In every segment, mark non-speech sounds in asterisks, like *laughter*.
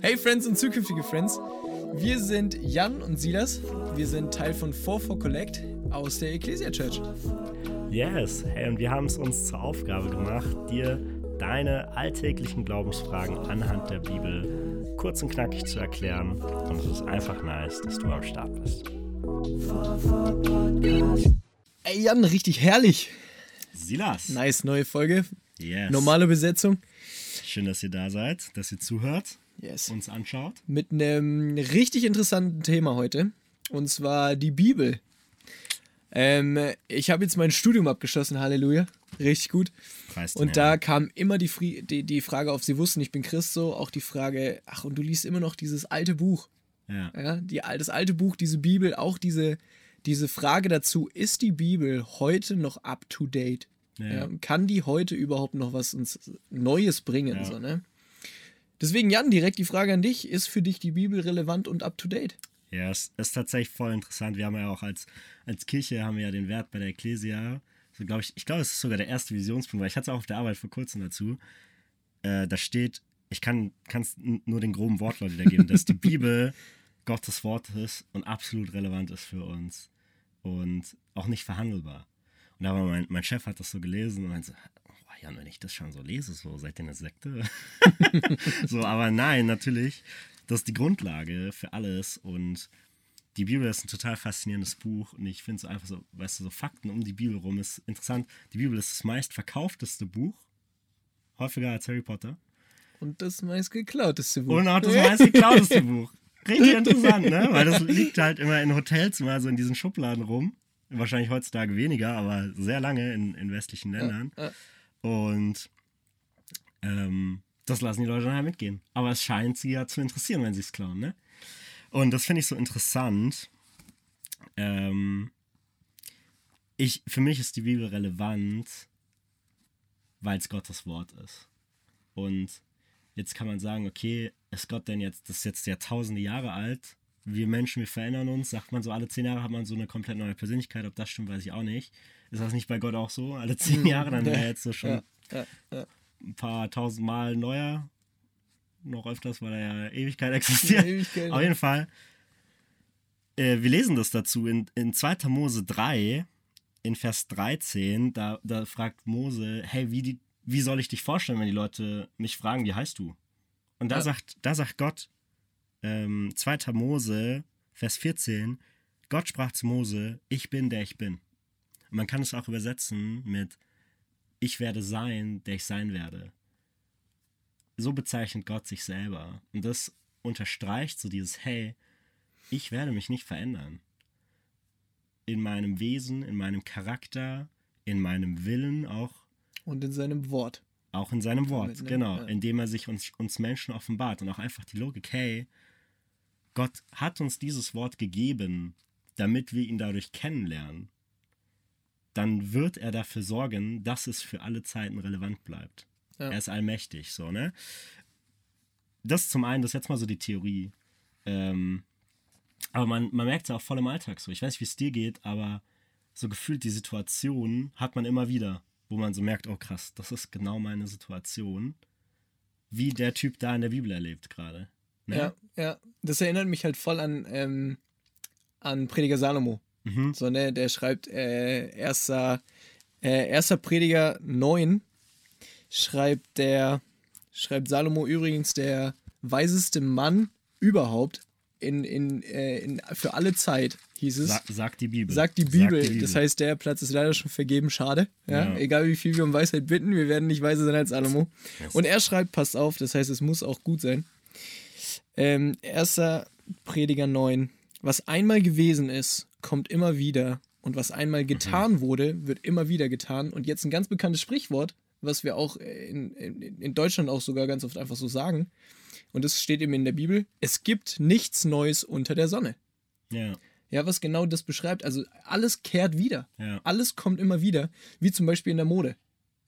Hey Friends und zukünftige Friends, wir sind Jan und Silas. Wir sind Teil von 44 Collect aus der Ecclesia Church. Yes, hey, und wir haben es uns zur Aufgabe gemacht, dir deine alltäglichen Glaubensfragen anhand der Bibel kurz und knackig zu erklären. Und es ist einfach nice, dass du am Start bist. Ey Jan, richtig herrlich. Silas. Nice, neue Folge. Yes. Normale Besetzung. Schön, dass ihr da seid, dass ihr zuhört, Yes. uns anschaut. Mit einem richtig interessanten Thema heute. Und zwar die Bibel. Ähm, ich habe jetzt mein Studium abgeschlossen, Halleluja. Richtig gut. Preis den Und da kam immer die, Fri die, die Frage auf, sie wussten, ich bin Christ, so auch die Frage, ach, und du liest immer noch dieses alte Buch. Ja. Ja, die, das alte Buch, diese Bibel, auch diese, diese Frage dazu, ist die Bibel heute noch up to date? Ja. Ja, kann die heute überhaupt noch was Neues bringen? So, ne? Deswegen, Jan, direkt die Frage an dich: Ist für dich die Bibel relevant und up to date? Ja, es ist tatsächlich voll interessant. Wir haben ja auch als, als Kirche haben wir ja den Wert bei der Ecclesia. So, glaub ich, ich glaube, es ist sogar der erste Visionspunkt, weil ich hatte es auch auf der Arbeit vor kurzem dazu. Äh, da steht, ich kann es nur den groben Wortlaut wiedergeben, dass die *laughs* Bibel Gottes Wort ist und absolut relevant ist für uns und auch nicht verhandelbar. Und war mein, mein Chef hat das so gelesen und meinte, oh Jan, wenn ich das schon so lese, so seid ihr eine Sekte? *laughs* so, aber nein, natürlich, das ist die Grundlage für alles und die Bibel ist ein total faszinierendes Buch und ich finde so einfach so, weißt du, so Fakten um die Bibel rum ist interessant. Die Bibel ist das meistverkaufteste Buch, häufiger als Harry Potter. Und das meist geklauteste Buch. Und auch das meistgeklauteste Buch. *laughs* Richtig interessant, ne? Weil das liegt halt immer in Hotels, mal so in diesen Schubladen rum. Wahrscheinlich heutzutage weniger, aber sehr lange in, in westlichen Ländern. ja. Und ähm, das lassen die Leute dann halt mitgehen. Aber es scheint sie ja zu interessieren, wenn sie es klauen, ne? Und das finde ich so interessant. Ähm, ich, für mich ist die Bibel relevant, weil es Gottes Wort ist. Und jetzt kann man sagen, okay, ist Gott denn jetzt, das ist jetzt Jahrtausende Jahre alt, wir Menschen, wir verändern uns, sagt man so, alle zehn Jahre hat man so eine komplett neue Persönlichkeit, ob das stimmt, weiß ich auch nicht. Ist das nicht bei Gott auch so? Alle zehn Jahre, dann wäre er jetzt so schon Ja, ja, ein paar tausend Mal neuer. Noch öfters, weil er ja Ewigkeit existiert. Ewigkeit, Auf jeden Fall. Äh, wir lesen das dazu in, in 2. Mose 3, in Vers 13. Da, da fragt Mose: Hey, wie, die, wie soll ich dich vorstellen, wenn die Leute mich fragen, wie heißt du? Und da, sagt, da sagt Gott, ähm, 2. Mose, Vers 14, Gott sprach zu Mose, ich bin, der ich bin. Und man kann es auch übersetzen mit, ich werde sein, der ich sein werde. So bezeichnet Gott sich selber. Und das unterstreicht so dieses, hey, ich werde mich nicht verändern. In meinem Wesen, in meinem Charakter, in meinem Willen auch Und in seinem Wort. auch in seinem Wort, genau, Ja. indem er sich uns, uns Menschen offenbart und auch einfach die Logik, hey, Gott hat uns dieses Wort gegeben, damit wir ihn dadurch kennenlernen. Dann wird er dafür sorgen, dass es für alle Zeiten relevant bleibt. Ja. Er ist allmächtig, so, ne? Das zum einen, das ist jetzt mal so die Theorie. Ähm, aber man, man merkt es ja auch voll im Alltag so. Ich weiß nicht, wie es dir geht, aber so gefühlt die Situation hat man immer wieder, wo man so merkt, oh krass, das ist genau meine Situation, wie der Typ da in der Bibel erlebt gerade. Ne? Ja, ja. Das erinnert mich halt voll an, ähm, an Prediger Salomo. Mhm. So, ne, der schreibt, äh, erster, äh, erster Prediger 9 schreibt der, schreibt Salomo übrigens der weiseste Mann überhaupt in, in, äh, in, für alle Zeit, hieß es. Sa sagt die Bibel. Sagt die Bibel. Sagt die Das heißt, der Platz ist leider schon vergeben. Schade. Ja? Ja. Egal wie viel wir um Weisheit bitten, wir werden nicht weiser sein als Salomo. Yes. Und er schreibt, passt auf, das heißt, es muss auch gut sein. Ähm, erster Prediger 9. Was einmal gewesen ist, kommt immer wieder. Und was einmal getan wurde, wird immer wieder getan. Und jetzt ein ganz bekanntes Sprichwort, was wir auch in, in, in Deutschland auch sogar ganz oft einfach so sagen. Und es steht eben in der Bibel: Es gibt nichts Neues unter der Sonne. ja, Ja, was genau das beschreibt. Also alles kehrt wieder. ja, Alles kommt immer wieder. Wie zum Beispiel in der Mode.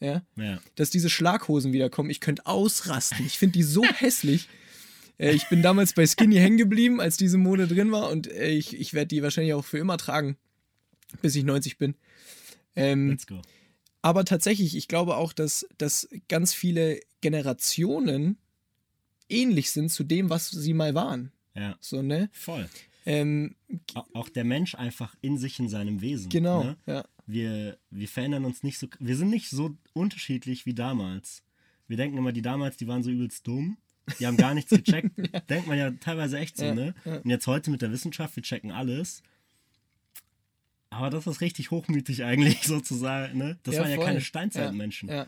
Ja, ja. dass diese Schlaghosen wiederkommen. Ich könnte ausrasten. Ich finde die so *laughs* hässlich. Äh, ich bin damals bei Skinny hängen geblieben, als diese Mode drin war. Und äh, ich, ich werde die wahrscheinlich auch für immer tragen, bis ich 90 bin. Ähm, Let's go. Aber tatsächlich, ich glaube auch, dass, dass ganz viele Generationen ähnlich sind zu dem, was sie mal waren. Ja. So, ne? Voll. Ähm, Au- Auch der Mensch einfach in sich, in seinem Wesen. genau, Ne? ja. Wir, wir verändern uns nicht so. Wir sind nicht so unterschiedlich wie damals. Wir denken immer, die damals, die waren so übelst dumm. Die haben gar nichts gecheckt. *laughs* Denkt man ja teilweise echt so, Ja, ne? ja. Und jetzt heute mit der Wissenschaft, wir checken alles. Aber das ist richtig hochmütig eigentlich *laughs* sozusagen, ne? Das Ja, waren ja voll. keine Steinzeitmenschen. Ja.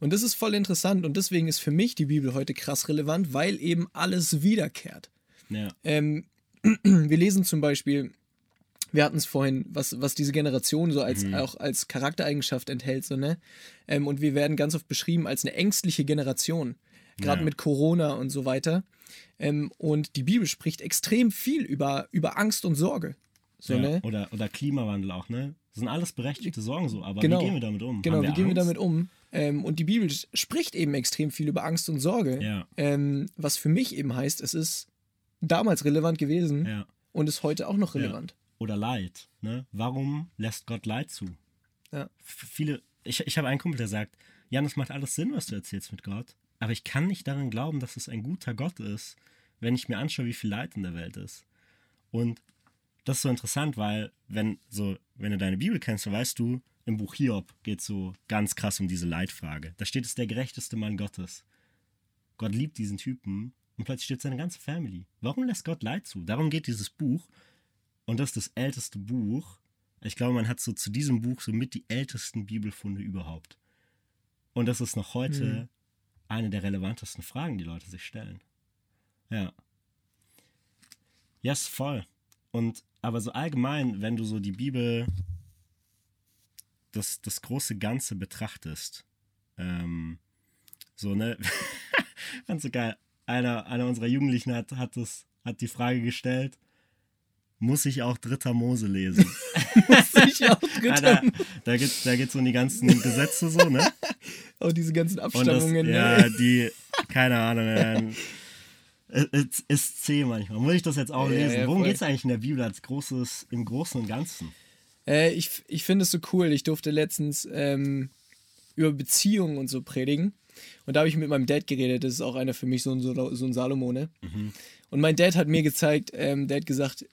Und das ist voll interessant und deswegen ist für mich die Bibel heute krass relevant, weil eben alles wiederkehrt. Ja. Ähm, *clears throat* wir lesen zum Beispiel, wir hatten es vorhin, was, was diese Generation so als, auch als Charaktereigenschaft enthält, so, ne? Ähm, und wir werden ganz oft beschrieben als eine ängstliche Generation, gerade Ja. mit Corona und so weiter. Ähm, und die Bibel spricht extrem viel über, über Angst und Sorge. So, ja. ne? Oder, oder Klimawandel auch, ne? Das sind alles berechtigte Sorgen so, aber Genau. wie gehen wir damit um? Genau, wie gehen wir Angst? damit um? Ähm, und die Bibel spricht eben extrem viel über Angst und Sorge. Ja. Ähm, was für mich eben heißt, es ist damals relevant gewesen Ja. und ist heute auch noch relevant. Oder Leid, ne? Warum lässt Gott Leid zu? Viele, ich, ich habe einen Kumpel, der sagt, Jan, das macht alles Sinn, was du erzählst mit Gott, aber ich kann nicht daran glauben, dass es ein guter Gott ist, wenn ich mir anschaue, wie viel Leid in der Welt ist. Und das ist so interessant, weil wenn so, wenn du deine Bibel kennst, dann weißt du, im Buch Hiob geht so ganz krass um diese Leitfrage. Da steht es der gerechteste Mann Gottes. Gott liebt diesen Typen und plötzlich steht seine ganze Family. Warum lässt Gott Leid zu? Darum geht dieses Buch. Und das ist das älteste Buch. Ich glaube, man hat so zu diesem Buch so mit die ältesten Bibelfunde überhaupt. Und das ist noch heute Mhm. Eine der relevantesten Fragen, die Leute sich stellen. Ja. Yes, voll. Und aber so allgemein, wenn du so die Bibel, das, das große Ganze betrachtest, ähm, so, ne? *laughs* Ganz so geil. Einer, einer unserer Jugendlichen hat, hat, das, hat die Frage gestellt, muss ich auch Dritter Mose lesen? *laughs* Sicher auch *laughs* Ja, Dritter. da da geht es da geht's um die ganzen Gesetze so, ne? Oh, diese ganzen Und das, Abstammungen. ja, ne? die, keine Ahnung, *laughs* ähm, es ist zäh manchmal. Muss ich das jetzt auch Ja, lesen? ja, Worum geht es eigentlich in der Bibel als großes, im Großen und Ganzen? Äh, ich ich finde es so cool. Ich durfte letztens ähm, über Beziehungen und so predigen. Und da habe ich mit meinem Dad geredet. Das ist auch einer für mich so ein, so ein Salomone. Und mein Dad hat mir gezeigt, ähm, der hat gesagt,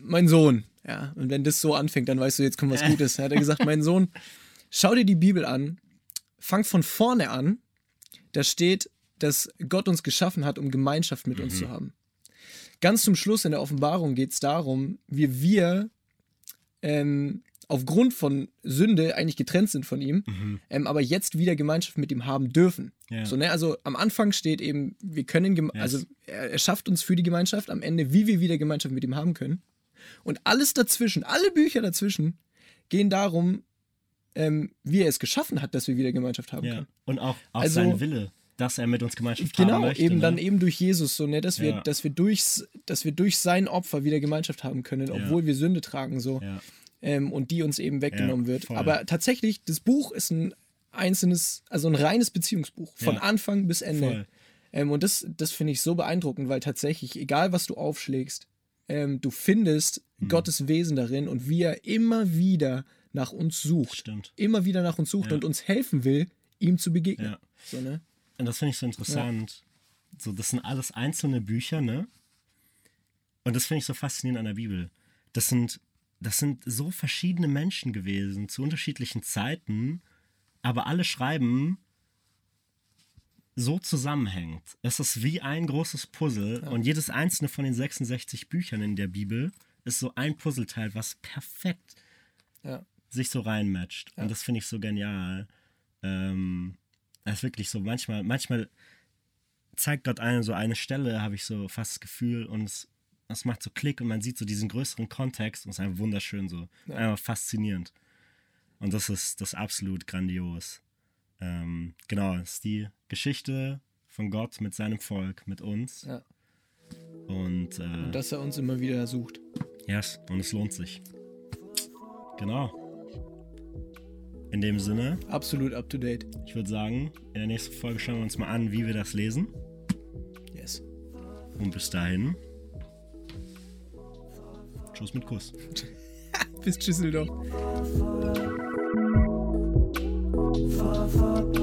mein Sohn, ja, und wenn das so anfängt, dann weißt du, jetzt kommt was *laughs* Gutes. Hat er gesagt, mein Sohn, schau dir die Bibel an, fang von vorne an. Da steht, dass Gott uns geschaffen hat, um Gemeinschaft mit uns zu haben. Ganz zum Schluss in der Offenbarung geht es darum, wie wir ähm, aufgrund von Sünde eigentlich getrennt sind von ihm, ähm, aber jetzt wieder Gemeinschaft mit ihm haben dürfen. Ja. So, ne? Also am Anfang steht eben, wir können, Yes. also er, er schafft uns für die Gemeinschaft, am Ende, wie wir wieder Gemeinschaft mit ihm haben können. Und alles dazwischen, alle Bücher dazwischen, gehen darum, ähm, wie er es geschaffen hat, dass wir wieder Gemeinschaft haben Ja. können. Und auch, auch Also- sein Wille, dass er mit uns Gemeinschaft haben Genau, möchte. eben ne? dann eben durch Jesus, so, ne, dass wir, Ja. dass wir durchs, dass wir durch sein Opfer wieder Gemeinschaft haben können, obwohl wir Sünde tragen, so. Ja. ähm, und die uns eben weggenommen Ja, wird. voll. Aber tatsächlich, das Buch ist ein einzelnes, also ein reines Beziehungsbuch, von Ja. Anfang bis Ende. Ähm, und das, das finde ich so beeindruckend, weil tatsächlich, egal was du aufschlägst, ähm, du findest Hm. Gottes Wesen darin und wie er immer wieder nach uns sucht. Stimmt. Immer wieder nach uns sucht Ja. und uns helfen will, ihm zu begegnen. Ja. So, ne? Und das finde ich so interessant. So, das sind alles einzelne Bücher, ne? Und das finde ich so faszinierend an der Bibel. Das sind, das sind so verschiedene Menschen gewesen zu unterschiedlichen Zeiten, aber alle schreiben so zusammenhängt. Es ist wie ein großes Puzzle und jedes einzelne von den 66 Büchern in der Bibel ist so ein Puzzleteil, was perfekt Ja. Sich so reinmatcht. Und das finde ich so genial. Ähm, das ist wirklich so, manchmal, manchmal zeigt Gott einem so eine Stelle, habe ich so fast das Gefühl, und es, es macht so Klick und man sieht so diesen größeren Kontext und es ist einfach wunderschön so. Einfach faszinierend. Und das ist das ist absolut grandios. Ähm, genau, es ist die Geschichte von Gott mit seinem Volk, mit uns. Ja. Und, äh, Und dass er uns immer wieder sucht. Yes, und es lohnt sich. Genau. In dem Sinne, Absolut up to date. ich würde sagen, in der nächsten Folge schauen wir uns mal an, wie wir das lesen. Yes. Und bis dahin. Tschüss mit Kuss. *laughs* Bis far